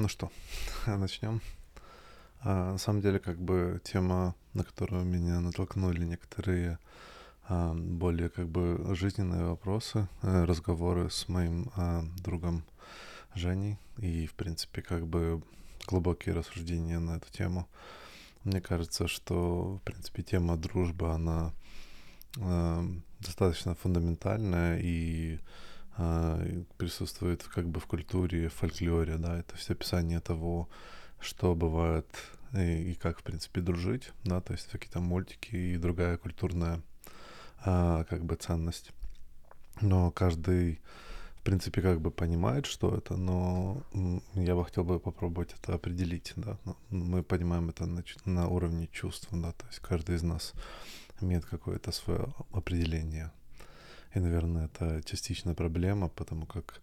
Ну что, начнем. А, на самом деле, как бы тема, на которую меня натолкнули некоторые а, более как бы жизненные вопросы, а, разговоры с моим а, другом Женей и, в принципе, как бы глубокие рассуждения на эту тему. Мне кажется, что, в принципе, тема дружбы, она э, достаточно фундаментальная и э, присутствует как бы в культуре, в фольклоре, да, это все описание того, что бывает и, и как, в принципе, дружить, да, то есть какие-то мультики и другая культурная э, как бы ценность. Но каждый в принципе, как бы понимает, что это, но я бы хотел бы попробовать это определить, да. Мы понимаем это на, на уровне чувств, да, то есть каждый из нас имеет какое-то свое определение. И, наверное, это частичная проблема, потому как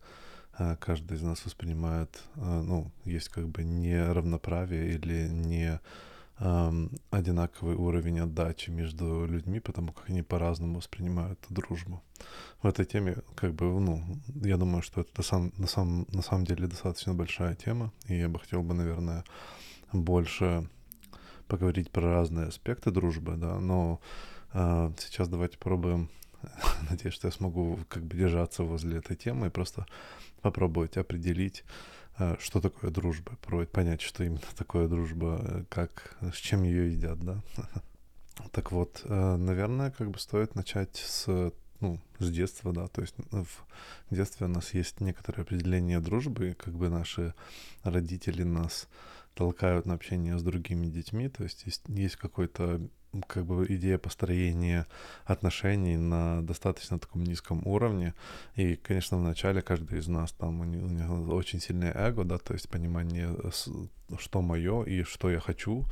а, каждый из нас воспринимает, а, ну, есть как бы неравноправие или не эм, одинаковый уровень отдачи между людьми, потому как они по-разному воспринимают дружбу. В этой теме, как бы, ну, я думаю, что это на самом, на самом, на самом деле достаточно большая тема, и я бы хотел бы, наверное, больше поговорить про разные аспекты дружбы, да, но э, сейчас давайте попробуем, надеюсь, что я смогу как бы держаться возле этой темы и просто попробовать определить, Э, что такое дружба, пробовать понять, что именно такое дружба, э, как, с чем ее едят, да. Так вот, э, наверное, как бы стоит начать с, ну, с детства, да, то есть в детстве у нас есть некоторое определение дружбы, как бы наши родители нас толкают на общение с другими детьми, то есть есть, есть какой-то как бы идея построения отношений на достаточно таком низком уровне. И, конечно, вначале каждый из нас там у него, очень сильное эго, да, то есть понимание, что мое и что я хочу.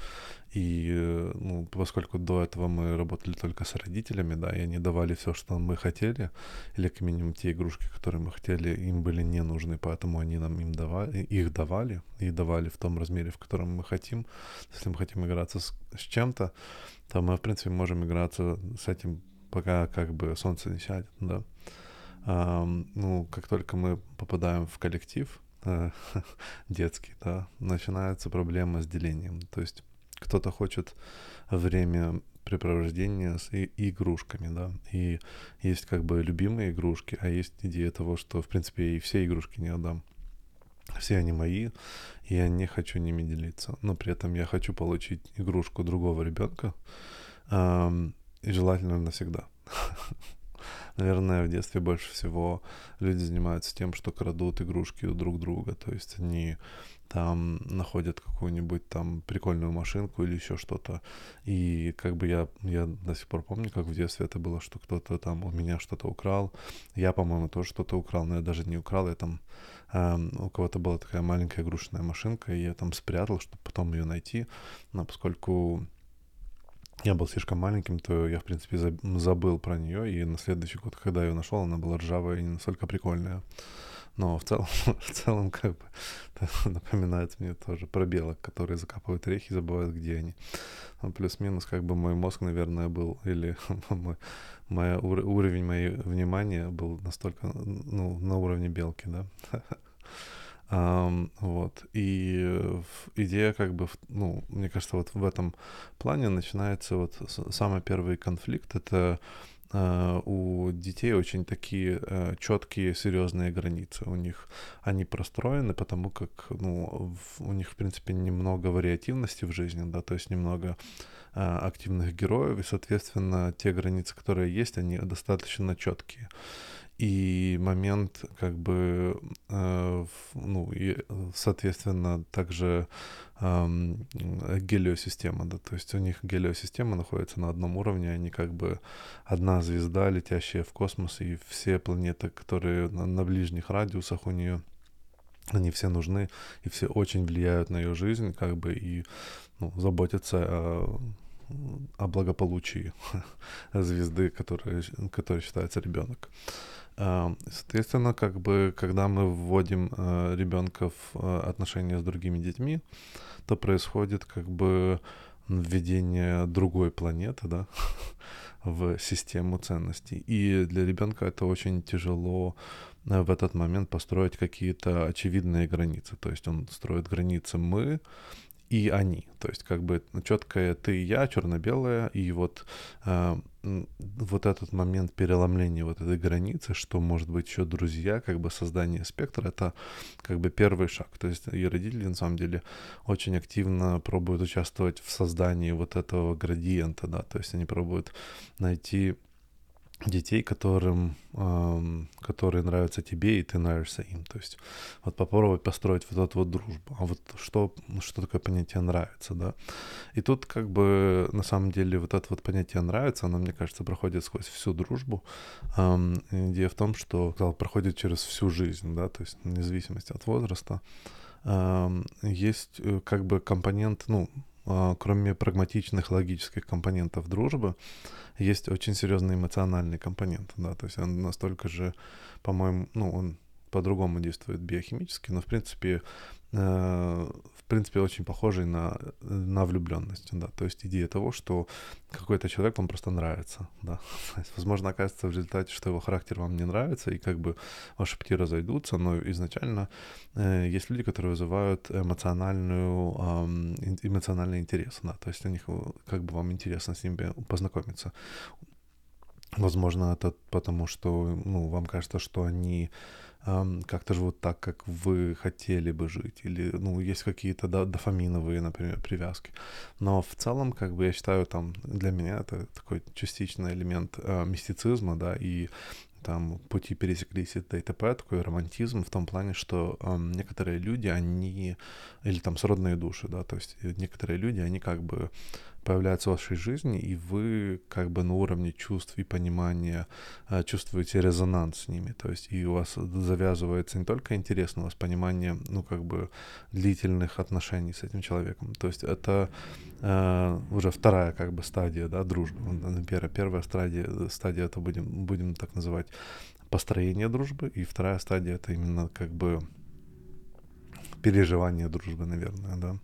И, ну, поскольку до этого мы работали только с родителями, да, и они давали все, что мы хотели, или как минимум те игрушки, которые мы хотели, им были не нужны, поэтому они нам им давали, их давали, и давали в том размере, в котором мы хотим. Если мы хотим играться с, с чем-то, то мы, в принципе, можем играться с этим, пока как бы солнце не сядет, да. А, ну, как только мы попадаем в коллектив э, детский, да, начинается проблема с делением. То есть кто-то хочет время препровождения с и, игрушками, да, и есть как бы любимые игрушки, а есть идея того, что, в принципе, и все игрушки не отдам. Все они мои, и я не хочу ними делиться. Но при этом я хочу получить игрушку другого ребенка, эм, и желательно навсегда. Наверное, в детстве больше всего люди занимаются тем, что крадут игрушки у друг друга. То есть они там находят какую-нибудь там прикольную машинку или еще что-то. И как бы я, я до сих пор помню, как в детстве это было, что кто-то там у меня что-то украл. Я, по-моему, тоже что-то украл, но я даже не украл, я там у кого-то была такая маленькая игрушечная машинка, и я там спрятал, чтобы потом ее найти. Но поскольку я был слишком маленьким, то я, в принципе, забыл про нее, и на следующий год, когда я ее нашел, она была ржавая и не настолько прикольная. Но в целом, в целом как бы напоминает мне тоже про белок, которые закапывают орехи и забывают, где они. Ну, плюс-минус, как бы мой мозг, наверное, был, или мой, мой уровень моего внимания был настолько, ну, на уровне белки, да. Um, вот. И идея как бы, ну, мне кажется, вот в этом плане начинается вот самый первый конфликт. Это у детей очень такие э, четкие, серьезные границы. У них они простроены, потому как ну, у них, в принципе, немного вариативности в жизни, да, то есть немного э, активных героев, и, соответственно, те границы, которые есть, они достаточно четкие и момент как бы, э, ну, и, соответственно, также э, гелиосистема, да, то есть у них гелиосистема находится на одном уровне, они как бы одна звезда, летящая в космос, и все планеты, которые на, на ближних радиусах у нее, они все нужны, и все очень влияют на ее жизнь, как бы, и ну, заботятся о о благополучии звезды, которая, которая считается ребенок. Соответственно, как бы, когда мы вводим э, ребенка в э, отношения с другими детьми, то происходит как бы введение другой планеты, да, в систему ценностей. И для ребенка это очень тяжело э, в этот момент построить какие-то очевидные границы. То есть он строит границы мы, и они. То есть как бы четкое ты и я, черно-белое, и вот, э, вот этот момент переломления вот этой границы, что может быть еще друзья, как бы создание спектра, это как бы первый шаг. То есть и родители на самом деле очень активно пробуют участвовать в создании вот этого градиента, да, то есть они пробуют найти детей, которым, эм, которые нравятся тебе, и ты нравишься им. То есть вот попробовать построить вот эту вот дружбу. А вот что, что такое понятие нравится, да? И тут как бы на самом деле вот это вот понятие нравится, оно, мне кажется, проходит сквозь всю дружбу. Эм, идея в том, что проходит через всю жизнь, да, то есть вне зависимости от возраста. Эм, есть э, как бы компонент, ну, кроме прагматичных логических компонентов дружбы, есть очень серьезный эмоциональный компонент, да, то есть он настолько же, по-моему, ну, он по-другому действует биохимически, но в принципе в принципе, очень похожий на, на влюбленность, да, то есть идея того, что какой-то человек вам просто нравится, да, возможно, окажется в результате, что его характер вам не нравится, и как бы ваши пути разойдутся, но изначально э, есть люди, которые вызывают эмоциональную, э, эмоциональный интерес, да, то есть у них э, как бы вам интересно с ними познакомиться. Возможно, это потому, что, ну, вам кажется, что они как-то живут так, как вы хотели бы жить, или, ну, есть какие-то дофаминовые, например, привязки. Но в целом, как бы, я считаю, там, для меня это такой частичный элемент э, мистицизма, да, и там пути пересеклись и т.п., такой романтизм в том плане, что э, некоторые люди, они, или там сродные души, да, то есть некоторые люди, они как бы появляются в вашей жизни, и вы как бы на уровне чувств и понимания э, чувствуете резонанс с ними. То есть и у вас завязывается не только интерес, но у вас понимание, ну, как бы длительных отношений с этим человеком. То есть это э, уже вторая как бы стадия, да, дружбы. Первая, первая стадия, стадия это будем, будем так называть построение дружбы, и вторая стадия это именно как бы переживание дружбы, наверное, да.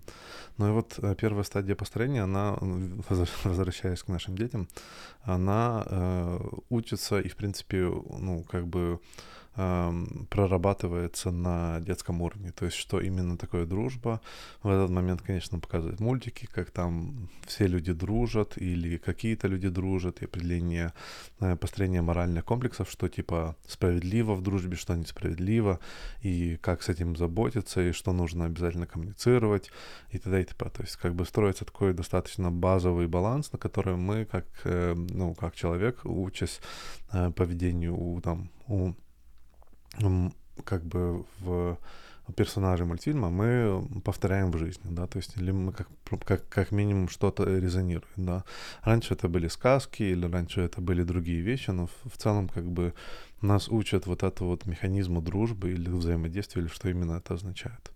Ну и вот э, первая стадия построения, она, возвращаясь к нашим детям, она э, учится и, в принципе, ну, как бы прорабатывается на детском уровне. То есть, что именно такое дружба. В этот момент, конечно, показывают мультики, как там все люди дружат или какие-то люди дружат, и определение э, построения моральных комплексов, что типа справедливо в дружбе, что несправедливо, и как с этим заботиться, и что нужно обязательно коммуницировать, и т.д. и т.п. То есть, как бы строится такой достаточно базовый баланс, на котором мы, как, э, ну, как человек, учась э, поведению у, там, у как бы в персонажей мультфильма мы повторяем в жизни, да, то есть или мы как, как, как минимум что-то резонирует, да. Раньше это были сказки или раньше это были другие вещи, но в, в целом как бы нас учат вот это вот механизму дружбы или взаимодействия, или что именно это означает.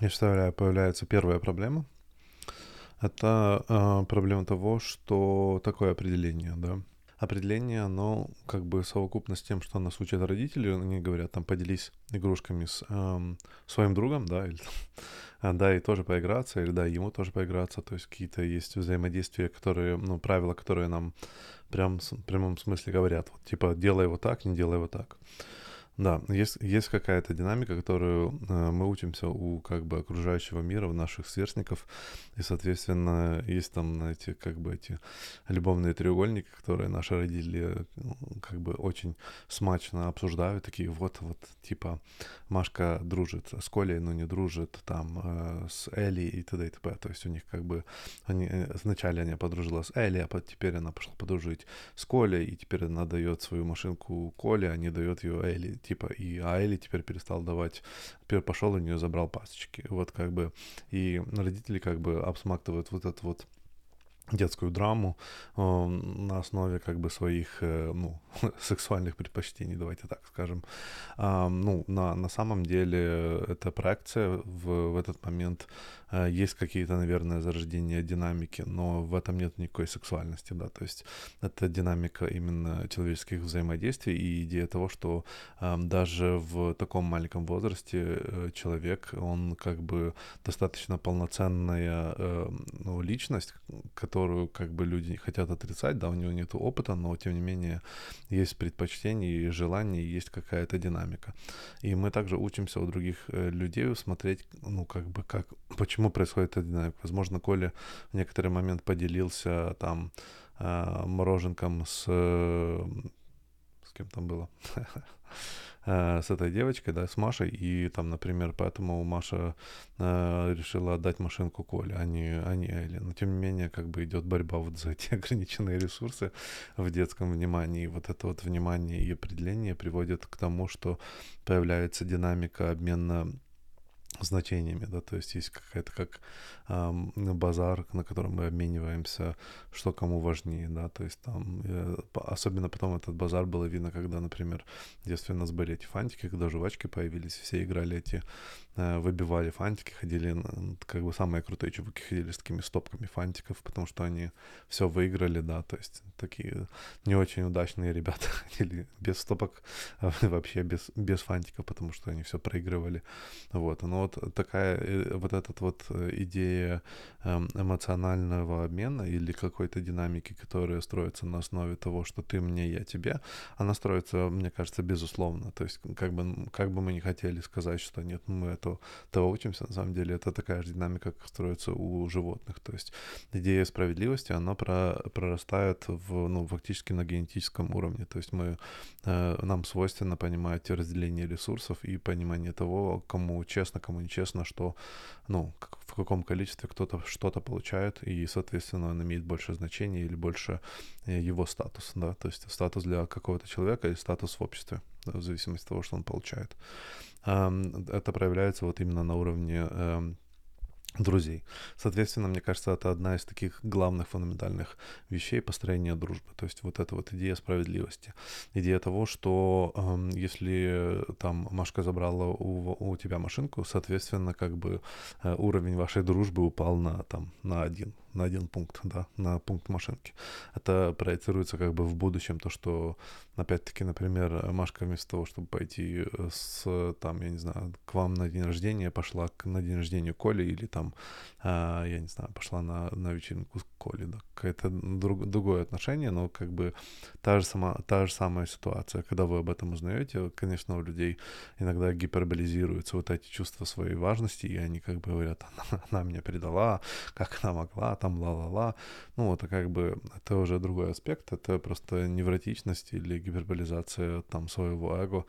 Я считаю, появляется первая проблема. Это э, проблема того, что такое определение, да определение, оно как бы совокупно с тем, что нас учат родители, они говорят, там, поделись игрушками с эм, своим другом, да, или да, и тоже поиграться, или да, ему тоже поиграться, то есть какие-то есть взаимодействия, которые, ну, правила, которые нам прям в прямом смысле говорят, вот, типа, делай вот так, не делай вот так. Да, есть, есть какая-то динамика, которую э, мы учимся у как бы окружающего мира, у наших сверстников, и, соответственно, есть там эти как бы эти любовные треугольники, которые наши родители ну, как бы очень смачно обсуждают, такие вот, вот, типа, Машка дружит с Колей, но не дружит там э, с Элли и т.д. и т.п. То есть у них как бы, они, э, вначале она подружила с Элли, а теперь она пошла подружить с Колей, и теперь она дает свою машинку Коле, а не дает ее Элли типа, и Айли теперь перестал давать, теперь пошел у нее забрал пасочки, вот как бы, и родители как бы обсмактывают вот это вот детскую драму э, на основе как бы своих э, ну, сексуальных предпочтений, давайте так скажем. А, ну, на, на самом деле эта проекция в, в этот момент э, есть какие-то, наверное, зарождения динамики, но в этом нет никакой сексуальности, да, то есть это динамика именно человеческих взаимодействий и идея того, что э, даже в таком маленьком возрасте э, человек, он как бы достаточно полноценная э, ну, личность, которая которую как бы люди хотят отрицать, да, у него нет опыта, но тем не менее есть предпочтение и желание, есть какая-то динамика. И мы также учимся у других э, людей смотреть, ну, как бы, как, почему происходит эта динамика. Возможно, Коля в некоторый момент поделился там э, мороженком с... С кем там было? Э, с этой девочкой, да, с Машей, и там, например, поэтому Маша э, решила отдать машинку Коле, а не, а не Элли. Но тем не менее, как бы идет борьба вот за эти ограниченные ресурсы в детском внимании. И вот это вот внимание и определение приводит к тому, что появляется динамика обмена значениями, да, то есть есть какая-то как э, базар, на котором мы обмениваемся, что кому важнее, да, то есть там, э, особенно потом этот базар было видно, когда, например, в детстве у нас были эти фантики, когда жвачки появились, все играли эти выбивали фантики, ходили, как бы самые крутые чуваки ходили с такими стопками фантиков, потому что они все выиграли, да, то есть такие не очень удачные ребята ходили без стопок, а вообще без, без фантиков, потому что они все проигрывали, вот, но вот такая, э, вот эта вот э, идея эм, эмоционального обмена или какой-то динамики, которая строится на основе того, что ты мне, я тебе, она строится, мне кажется, безусловно, то есть как бы, как бы мы не хотели сказать, что нет, мы это что того учимся, на самом деле это такая же динамика, как строится у животных. То есть идея справедливости, она про, прорастает в, ну, фактически на генетическом уровне. То есть мы, э, нам свойственно понимать разделение ресурсов и понимание того, кому честно, кому нечестно, что, ну, в каком количестве кто-то что-то получает, и, соответственно, он имеет больше значения или больше э, его статус, да, то есть статус для какого-то человека или статус в обществе, в зависимости от того, что он получает это проявляется вот именно на уровне эм, друзей. Соответственно, мне кажется, это одна из таких главных фундаментальных вещей построения дружбы. То есть вот эта вот идея справедливости. Идея того, что э, если там Машка забрала у, у тебя машинку, соответственно, как бы э, уровень вашей дружбы упал на там на один на один пункт, да, на пункт машинки. Это проецируется как бы в будущем, то, что, опять-таки, например, Машка вместо того, чтобы пойти э, с, там, я не знаю, к вам на день рождения, пошла к, на день рождения Коли или там, а, я не знаю, пошла на, на вечеринку с Коли, да, какое-то друг, другое отношение, но как бы та же, сама, та же самая ситуация. Когда вы об этом узнаете, конечно, у людей иногда гиперболизируются вот эти чувства своей важности, и они как бы говорят, она, она меня предала, как она могла, там ла-ла-ла. Ну, это как бы, это уже другой аспект, это просто невротичность или гиперболизация там своего эго.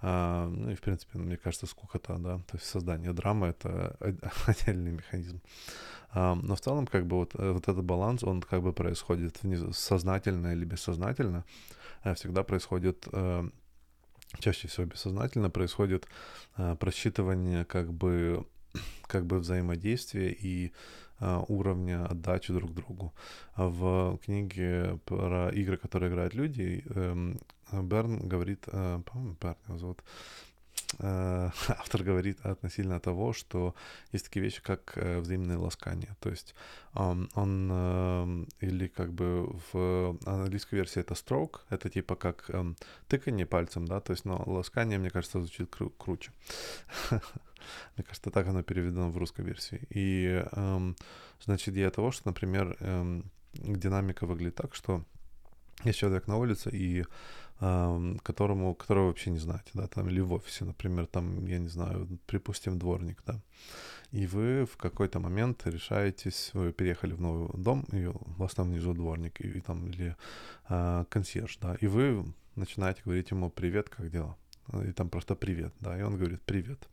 А, ну и, в принципе, мне кажется, скукота, да, то есть создание драмы — это отдельный механизм. А, но в целом, как бы, вот, э, вот этот баланс, он как бы происходит сознательно или бессознательно, а всегда происходит э, чаще всего бессознательно происходит э, просчитывание как бы как бы взаимодействия и э, уровня отдачи друг другу. В книге про игры, которые играют люди, э, Берн говорит, э, по-моему, Берн его зовут, э, автор говорит относительно того, что есть такие вещи, как э, взаимное ласкание. То есть он, он э, или как бы в английской версии это stroke, это типа как э, тыканье пальцем, да, то есть, но ласкание, мне кажется, звучит кру- круче. Мне кажется, так оно переведено в русской версии. И, эм, значит, идея того, что, например, эм, динамика выглядит так, что есть человек на улице, и эм, которому, которого вообще не знаете, да, там, или в офисе, например, там, я не знаю, припустим, дворник, да, и вы в какой-то момент решаетесь, вы переехали в новый дом, и у вас там внизу дворник, и, и там, или э, консьерж, да, и вы начинаете говорить ему «Привет, как дела?» и там просто привет, да, и он говорит привет.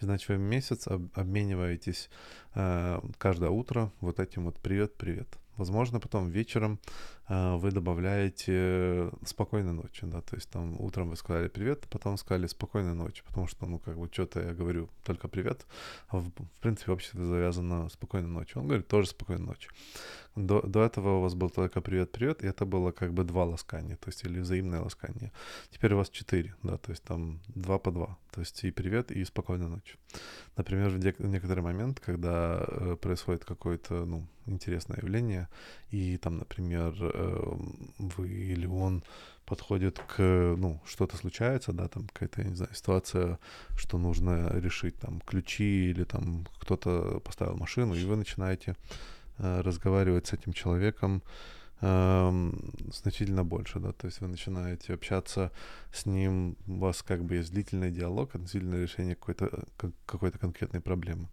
И, значит, вы месяц об, обмениваетесь э, каждое утро вот этим вот привет, привет. Возможно, потом вечером вы добавляете спокойной ночи, да, то есть там утром вы сказали привет, потом сказали спокойной ночи, потому что, ну, как бы, что-то я говорю только привет, а в, в принципе, общество завязано спокойной ночи. Он говорит тоже спокойной ночи. До, до этого у вас был только привет-привет, и это было как бы два ласкания, то есть или взаимное ласкание. Теперь у вас четыре, да, то есть там два по два, то есть и привет, и спокойной ночи. Например, в, в некоторый момент, когда э, происходит какое-то, ну, интересное явление, и там, например, э, вы или он подходит к, ну, что-то случается, да, там какая-то, я не знаю, ситуация, что нужно решить, там, ключи или там кто-то поставил машину, и вы начинаете э, разговаривать с этим человеком эм, значительно больше, да, то есть вы начинаете общаться с ним, у вас как бы есть длительный диалог относительно решения какой-то какой-то конкретной проблемы.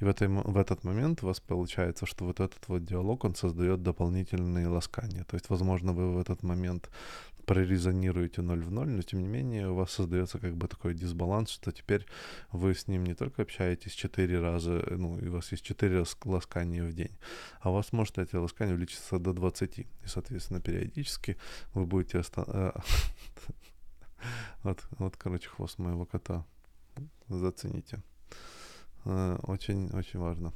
И в, этой, в этот момент у вас получается, что вот этот вот диалог, он создает дополнительные ласкания. То есть, возможно, вы в этот момент прорезонируете 0 в 0, но тем не менее у вас создается как бы такой дисбаланс, что теперь вы с ним не только общаетесь 4 раза, ну, и у вас есть 4 ласкания в день, а у вас может эти ласкания увеличиться до 20. И, соответственно, периодически вы будете... Э, вот, вот, короче, хвост моего кота. Зацените. Э, очень, очень важно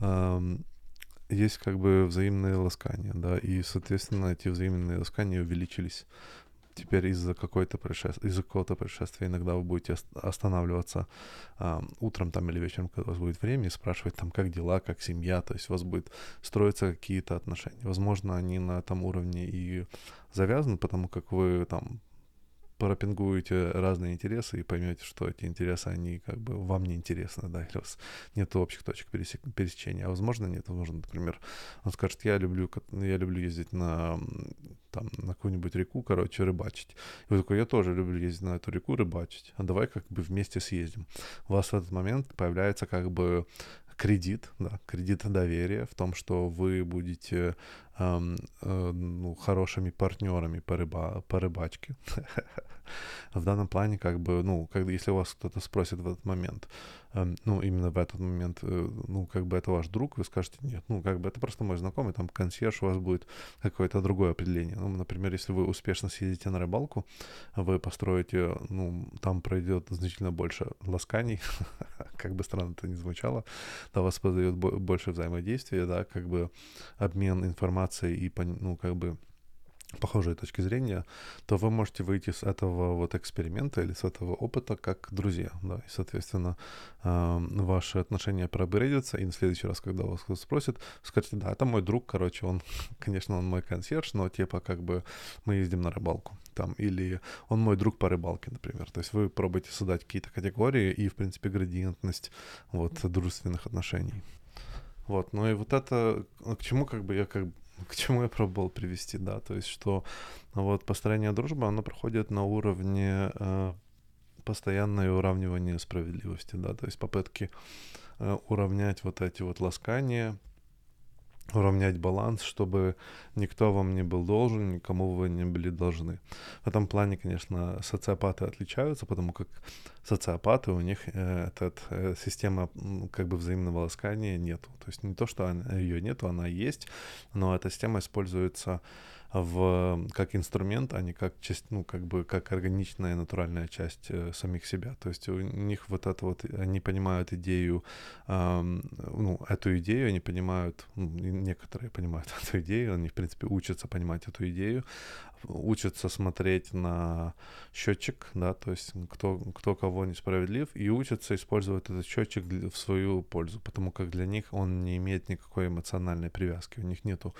есть как бы взаимные ласкания, да, и, соответственно, эти взаимные ласкания увеличились. Теперь из-за какой-то происшествия, из-за какого-то происшествия иногда вы будете останавливаться э, утром там или вечером, когда у вас будет время, и спрашивать там, как дела, как семья, то есть у вас будет строиться какие-то отношения. Возможно, они на этом уровне и завязаны, потому как вы там пропингуете разные интересы и поймете, что эти интересы, они как бы вам не интересны, да, или у вас нет общих точек пересечения, а возможно нет, возможно, например, он скажет, я люблю, я люблю ездить на, там, на какую-нибудь реку, короче, рыбачить. И вы такой, я тоже люблю ездить на эту реку, рыбачить, а давай как бы вместе съездим. У вас в этот момент появляется как бы кредит, да, кредит доверия в том, что вы будете эм, э, ну, хорошими партнерами по, рыба, по рыбачке. В данном плане, как бы, ну, как, если у вас кто-то спросит в этот момент, эм, ну, именно в этот момент, э, ну, как бы это ваш друг, вы скажете, нет, ну, как бы это просто мой знакомый, там консьерж, у вас будет какое-то другое определение. Ну, например, если вы успешно съездите на рыбалку, вы построите, ну, там пройдет значительно больше ласканий, как бы странно это ни звучало, да, вас подает больше взаимодействия, да, как бы обмен информацией и, ну, как бы похожие точки зрения, то вы можете выйти с этого вот эксперимента или с этого опыта как друзья, да, и, соответственно, э, ваши отношения проапгрейдятся, и на следующий раз, когда вас кто-то спросит, скажите, да, это мой друг, короче, он, конечно, он мой консьерж, но типа как бы мы ездим на рыбалку, там, или он мой друг по рыбалке, например, то есть вы пробуете создать какие-то категории и, в принципе, градиентность вот дружественных отношений. Вот, ну и вот это, к чему как бы я как бы к чему я пробовал привести, да, то есть что вот построение дружбы, оно проходит на уровне э, постоянное уравнивание справедливости, да, то есть попытки э, уравнять вот эти вот ласкания, уравнять баланс, чтобы никто вам не был должен, никому вы не были должны. В этом плане, конечно, социопаты отличаются, потому как социопаты, у них э, этот, э, система как бы взаимного ласкания нету. То есть не то, что ее нету, она есть, но эта система используется в, как инструмент, а не как часть, ну, как бы как органичная натуральная часть э, самих себя. То есть у них вот это вот, они понимают идею, э, ну, эту идею, они понимают, ну, некоторые понимают эту идею, они, в принципе, учатся понимать эту идею, учатся смотреть на счетчик, да, то есть кто, кто кого несправедлив, и учатся использовать этот счетчик в свою пользу, потому как для них он не имеет никакой эмоциональной привязки, у них нету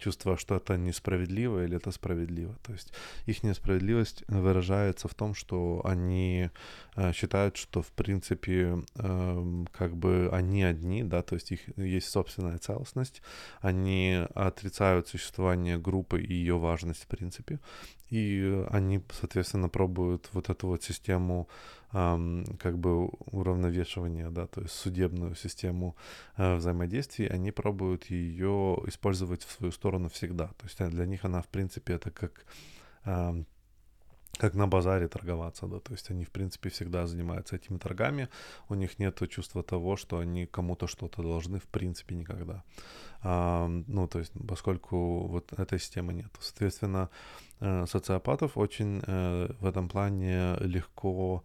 чувства, что это несправедливо или это справедливо. То есть их несправедливость выражается в том, что они э, считают, что в принципе э, как бы они одни, да, то есть их есть собственная целостность, они отрицают существование группы и ее важность в принципе, и они, соответственно, пробуют вот эту вот систему эм, как бы уравновешивания, да, то есть судебную систему э, взаимодействий, они пробуют ее использовать в свою сторону всегда. То есть для них она, в принципе, это как как на базаре торговаться, да, то есть они, в принципе, всегда занимаются этими торгами, у них нет чувства того, что они кому-то что-то должны, в принципе, никогда. Ну, то есть, поскольку вот этой системы нет. Соответственно, э, социопатов очень э, в этом плане легко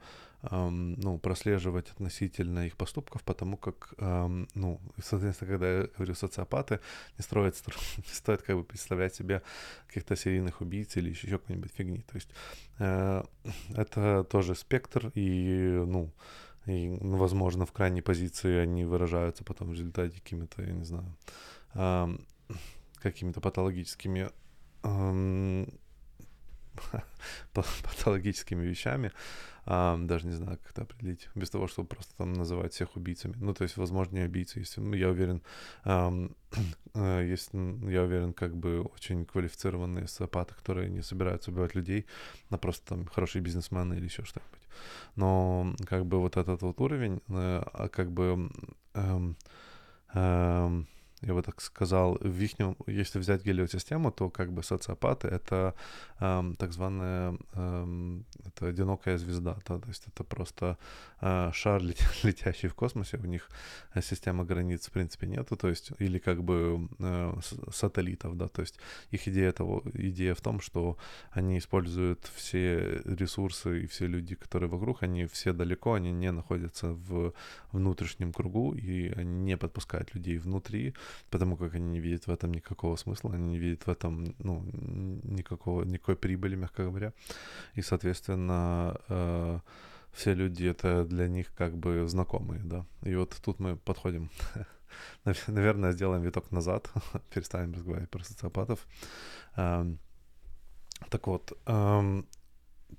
ну, прослеживать относительно их поступков, потому как, ну, соответственно, когда я говорю социопаты, не, строят, не стоит как бы представлять себе каких-то серийных убийц или еще какой-нибудь фигни. То есть э, это тоже спектр, и, ну, и, ну, возможно, в крайней позиции они выражаются потом в результате какими-то, я не знаю, какими-то патологическими патологическими вещами, даже не знаю, как это определить, без того, чтобы просто там называть всех убийцами. Ну, то есть, возможно, не убийцы, если, ну, я уверен, а, есть, я уверен, как бы очень квалифицированные социопаты, которые не собираются убивать людей, а просто там хорошие бизнесмены или еще что-нибудь. Но как бы вот этот вот уровень, э, а как бы эм, эм, я бы так сказал, в их, если взять гелиосистему, то как бы социопаты — это эм, так званая эм, это одинокая звезда, да, то есть это просто э, шар, летящий в космосе, у них система границ в принципе нету, то есть или как бы э, сателлитов, да, то есть их идея того, идея в том, что они используют все ресурсы и все люди, которые вокруг, они все далеко, они не находятся в внутреннем кругу, и они не подпускают людей внутри, потому как они не видят в этом никакого смысла, они не видят в этом, ну, никакого, никакой прибыли, мягко говоря. И, соответственно, э, все люди это для них как бы знакомые, да. И вот тут мы подходим, наверное, сделаем виток назад, перестанем разговаривать про социопатов. Эм, так вот, эм,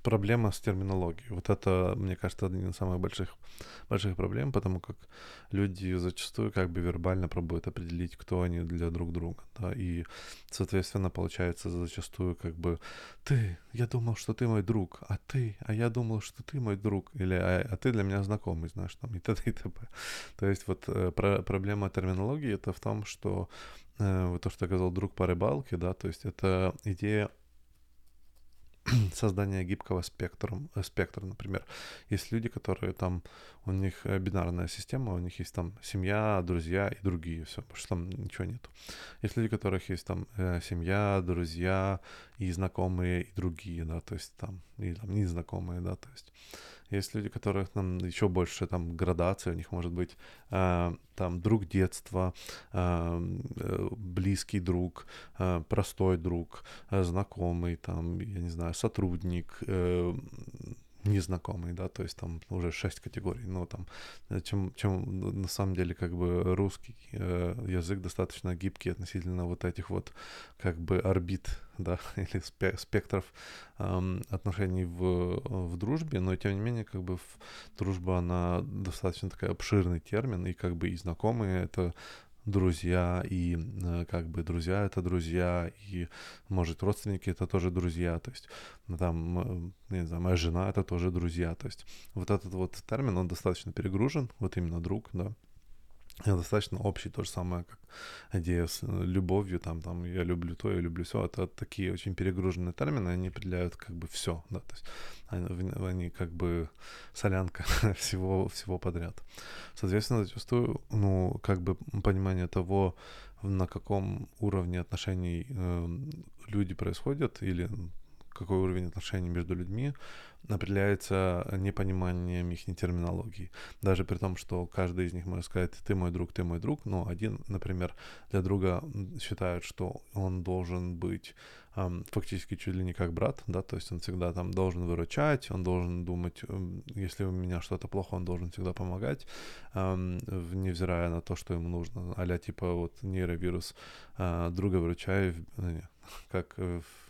проблема с терминологией. Вот это, мне кажется, один из самых больших, больших проблем, потому как люди зачастую как бы вербально пробуют определить, кто они для друг друга, да, и, соответственно, получается зачастую как бы «ты, я думал, что ты мой друг, а ты, а я думал, что ты мой друг», или «а, а ты для меня знакомый, знаешь, там, и т.д. и т.п. То есть вот э, про, проблема терминологии это в том, что э, то, что я сказал «друг по рыбалке», да, то есть это идея создания гибкого спектра, э, спектра, например. Есть люди, которые там, у них э, бинарная система, у них есть там семья, друзья и другие, все, потому что там ничего нету. Есть люди, у которых есть там э, семья, друзья и знакомые и другие, да, то есть там, и там незнакомые, да, то есть есть люди, которых там еще больше там градация, у них может быть э, там друг детства, э, близкий друг, э, простой друг, э, знакомый, там, я не знаю, сотрудник, э, незнакомый, да, то есть там уже шесть категорий, но там, э, чем, чем на самом деле как бы русский э, язык достаточно гибкий относительно вот этих вот как бы орбит, да, или спектров э, отношений в, в дружбе, но тем не менее как бы в, дружба, она достаточно такая обширный термин, и как бы и знакомые это друзья, и э, как бы друзья это друзья, и может родственники это тоже друзья, то есть там, не знаю, моя жена это тоже друзья, то есть. Вот этот вот термин, он достаточно перегружен, вот именно друг, да, достаточно общий, то же самое, как идея с э, любовью, там, там, я люблю то, я люблю все, это такие очень перегруженные термины, они определяют как бы все, да, то есть они, они как бы солянка всего, всего подряд. Соответственно, зачастую, ну, как бы понимание того, на каком уровне отношений э, люди происходят, или какой уровень отношений между людьми, определяется непониманием их терминологии. Даже при том, что каждый из них может сказать «ты мой друг, ты мой друг», но один, например, для друга считает, что он должен быть фактически чуть ли не как брат, да, то есть он всегда там должен выручать, он должен думать, если у меня что-то плохо, он должен всегда помогать, эм, невзирая на то, что ему нужно. а типа вот нейровирус э, друга выручай, э, как в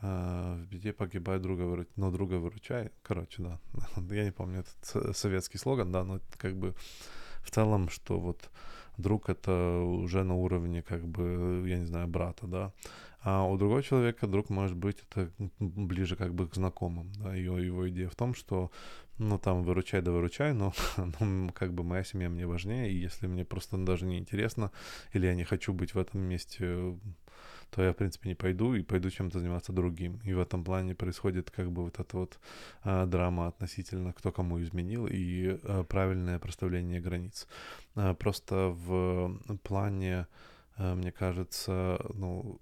в беде погибай, друга выручай, но друга выручай. Короче, да. Я не помню этот советский слоган, да, но как бы в целом, что вот друг это уже на уровне, как бы, я не знаю, брата, да. А у другого человека друг может быть это ближе как бы к знакомым, да, его, его идея в том, что, ну, там, выручай да выручай, но ну, как бы моя семья мне важнее, и если мне просто даже не интересно, или я не хочу быть в этом месте то я, в принципе, не пойду и пойду чем-то заниматься другим. И в этом плане происходит как бы вот эта вот а, драма относительно кто кому изменил и а, правильное проставление границ. А, просто в плане, а, мне кажется, ну,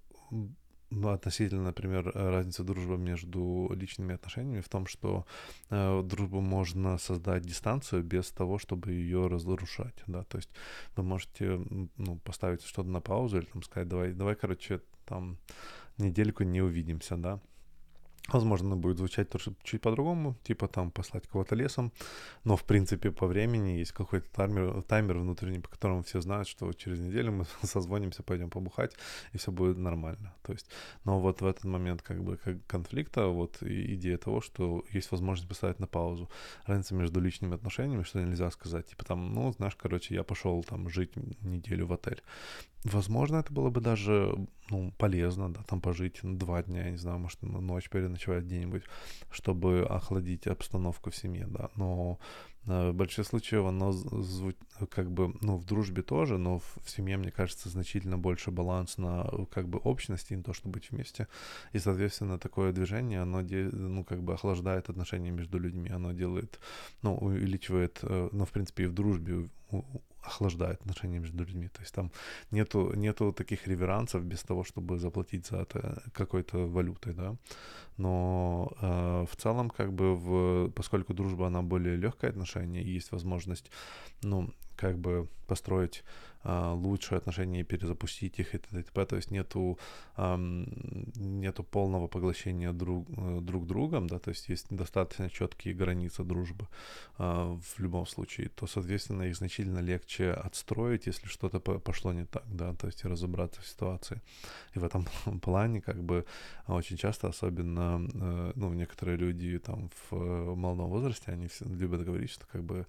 ну, относительно, например, разница дружбы между личными отношениями в том, что э, дружбу можно создать дистанцию без того, чтобы ее разрушать, да, то есть вы можете, ну, поставить что-то на паузу или там сказать, давай, давай, короче, там недельку не увидимся, да, Возможно, она будет звучать тоже чуть по-другому, типа там послать кого-то лесом, но в принципе по времени есть какой-то таймер, таймер внутренний, по которому все знают, что через неделю мы созвонимся, пойдем побухать, и все будет нормально. То есть, но вот в этот момент как бы как конфликта, вот идея того, что есть возможность поставить на паузу. Разница между личными отношениями, что нельзя сказать, типа там, ну, знаешь, короче, я пошел там жить неделю в отель. Возможно, это было бы даже ну, полезно, да, там пожить два дня, я не знаю, может, ночь переночевать где-нибудь, чтобы охладить обстановку в семье, да, но э, в большинстве случаев оно звучит как бы, ну, в дружбе тоже, но в, семье, мне кажется, значительно больше баланс на как бы общности, не то, чтобы быть вместе, и, соответственно, такое движение, оно, де, ну, как бы охлаждает отношения между людьми, оно делает, ну, увеличивает, э, ну, в принципе, и в дружбе охлаждает отношения между людьми. То есть там нету, нету таких реверансов без того, чтобы заплатить за это какой-то валютой, да. Но э, в целом, как бы, в, поскольку дружба, она более легкое отношение, есть возможность, ну, как бы построить лучшие отношения и перезапустить их и т.д. То есть нету, нету полного поглощения друг, э, друг другом, да, то есть есть достаточно четкие границы дружбы а, в любом случае, то, соответственно, их значительно легче отстроить, если что-то пошло не так, да, то есть разобраться в ситуации. И в этом плане, как бы, очень часто, особенно, э, ну, некоторые люди там в молодом возрасте, они любят говорить, что как бы,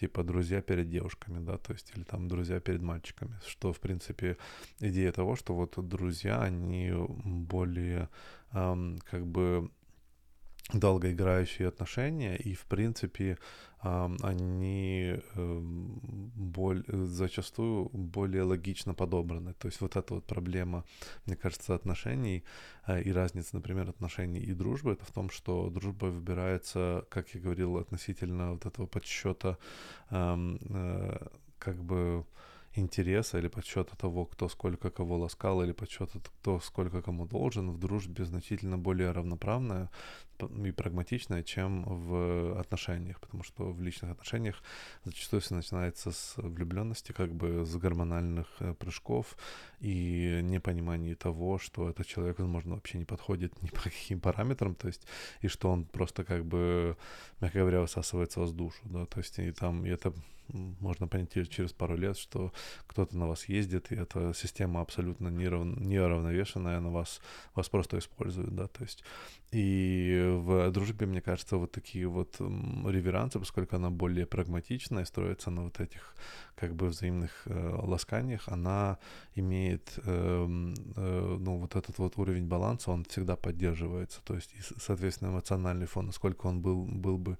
типа, друзья перед девушками, да, то есть, или там друзья перед мальчиками, мальчиками, что, в принципе, идея того, что вот друзья, они более, эм, как бы, долгоиграющие отношения, и, в принципе, они эм, боль, зачастую более логично подобраны. То есть вот эта вот проблема, мне кажется, отношений э, и разница, например, отношений и дружбы, это в том, что дружба выбирается, как я говорил, относительно вот этого подсчета э, как бы интереса или подсчета того, кто сколько кого ласкал, или подсчета кто сколько кому должен, в дружбе значительно более равноправная и прагматичная, чем в отношениях, потому что в личных отношениях зачастую все начинается с влюбленности, как бы с гормональных э, прыжков и непонимания того, что этот человек, возможно, вообще не подходит ни по каким параметрам, то есть, и что он просто как бы, мягко говоря, высасывается вас душу, да, то есть, и там, и это можно понять через пару лет, что кто-то на вас ездит, и эта система абсолютно нерав... неравновешенная, она вас, вас просто использует, да, то есть. И в дружбе, мне кажется, вот такие вот реверансы, поскольку она более прагматичная, строится на вот этих как бы взаимных э, ласканиях, она имеет, э, э, ну, вот этот вот уровень баланса, он всегда поддерживается. То есть, и, соответственно, эмоциональный фон, насколько он был, был бы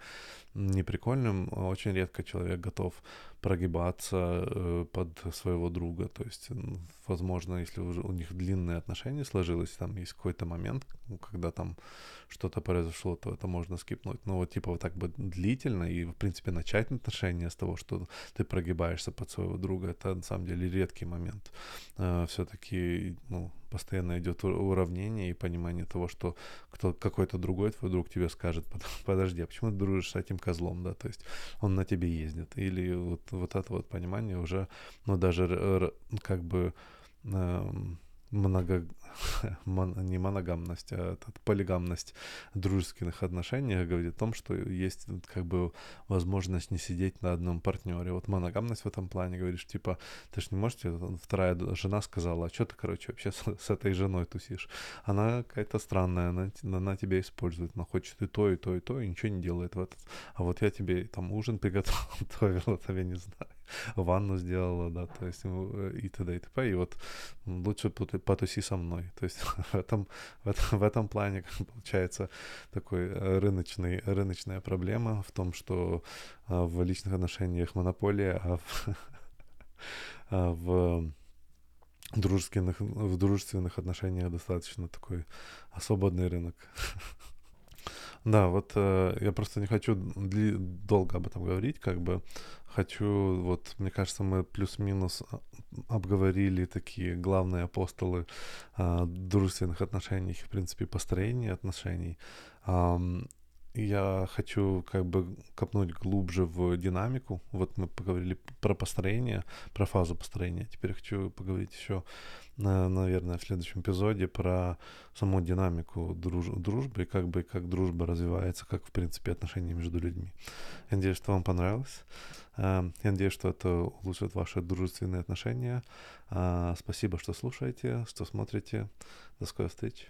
неприкольным, очень редко человек готов прогибаться э, под своего друга. То есть, возможно, если уже у них длинные отношения сложилось, там есть какой-то момент, когда там что-то произошло, то это можно скипнуть. Но вот типа вот так бы длительно и, в принципе, начать отношения с того, что ты прогибаешься под своего друга, это на самом деле редкий момент. Э, Все-таки, ну, постоянно идет уравнение и понимание того, что кто, какой-то другой твой друг тебе скажет, подожди, а почему ты дружишь с этим козлом, да, то есть он на тебе ездит. Или вот, вот это вот понимание уже, ну, даже как бы эм, много, не моногамность, а этот, полигамность дружеских отношений говорит о том, что есть как бы возможность не сидеть на одном партнере. Вот моногамность в этом плане говоришь, типа, ты же не можешь, вторая жена сказала, а что ты, короче, вообще с, с этой женой тусишь? Она какая-то странная, она, она тебя использует, она хочет и то, и то, и то, и ничего не делает в этот. А вот я тебе там ужин приготовил, а тебе не знаю ванну сделала, да, то есть э, и т.д. и т.п. И вот лучше потуси со мной. То есть в этом, в этом, в этом плане получается такой э, рыночный, рыночная проблема в том, что а, в личных отношениях монополия, а в, а в дружественных, в дружественных отношениях достаточно такой свободный рынок. Да, вот э, я просто не хочу долго об этом говорить, как бы хочу, вот, мне кажется, мы плюс-минус обговорили такие главные апостолы э, дружественных отношений, в принципе, построения отношений. Э, я хочу как бы копнуть глубже в динамику. Вот мы поговорили про построение, про фазу построения. Теперь хочу поговорить еще, наверное, в следующем эпизоде про саму динамику друж дружбы как бы как дружба развивается, как, в принципе, отношения между людьми. Я надеюсь, что вам понравилось. Эм, я надеюсь, что это улучшит ваши дружественные отношения. А, спасибо, что слушаете, что смотрите. До скорой встречи.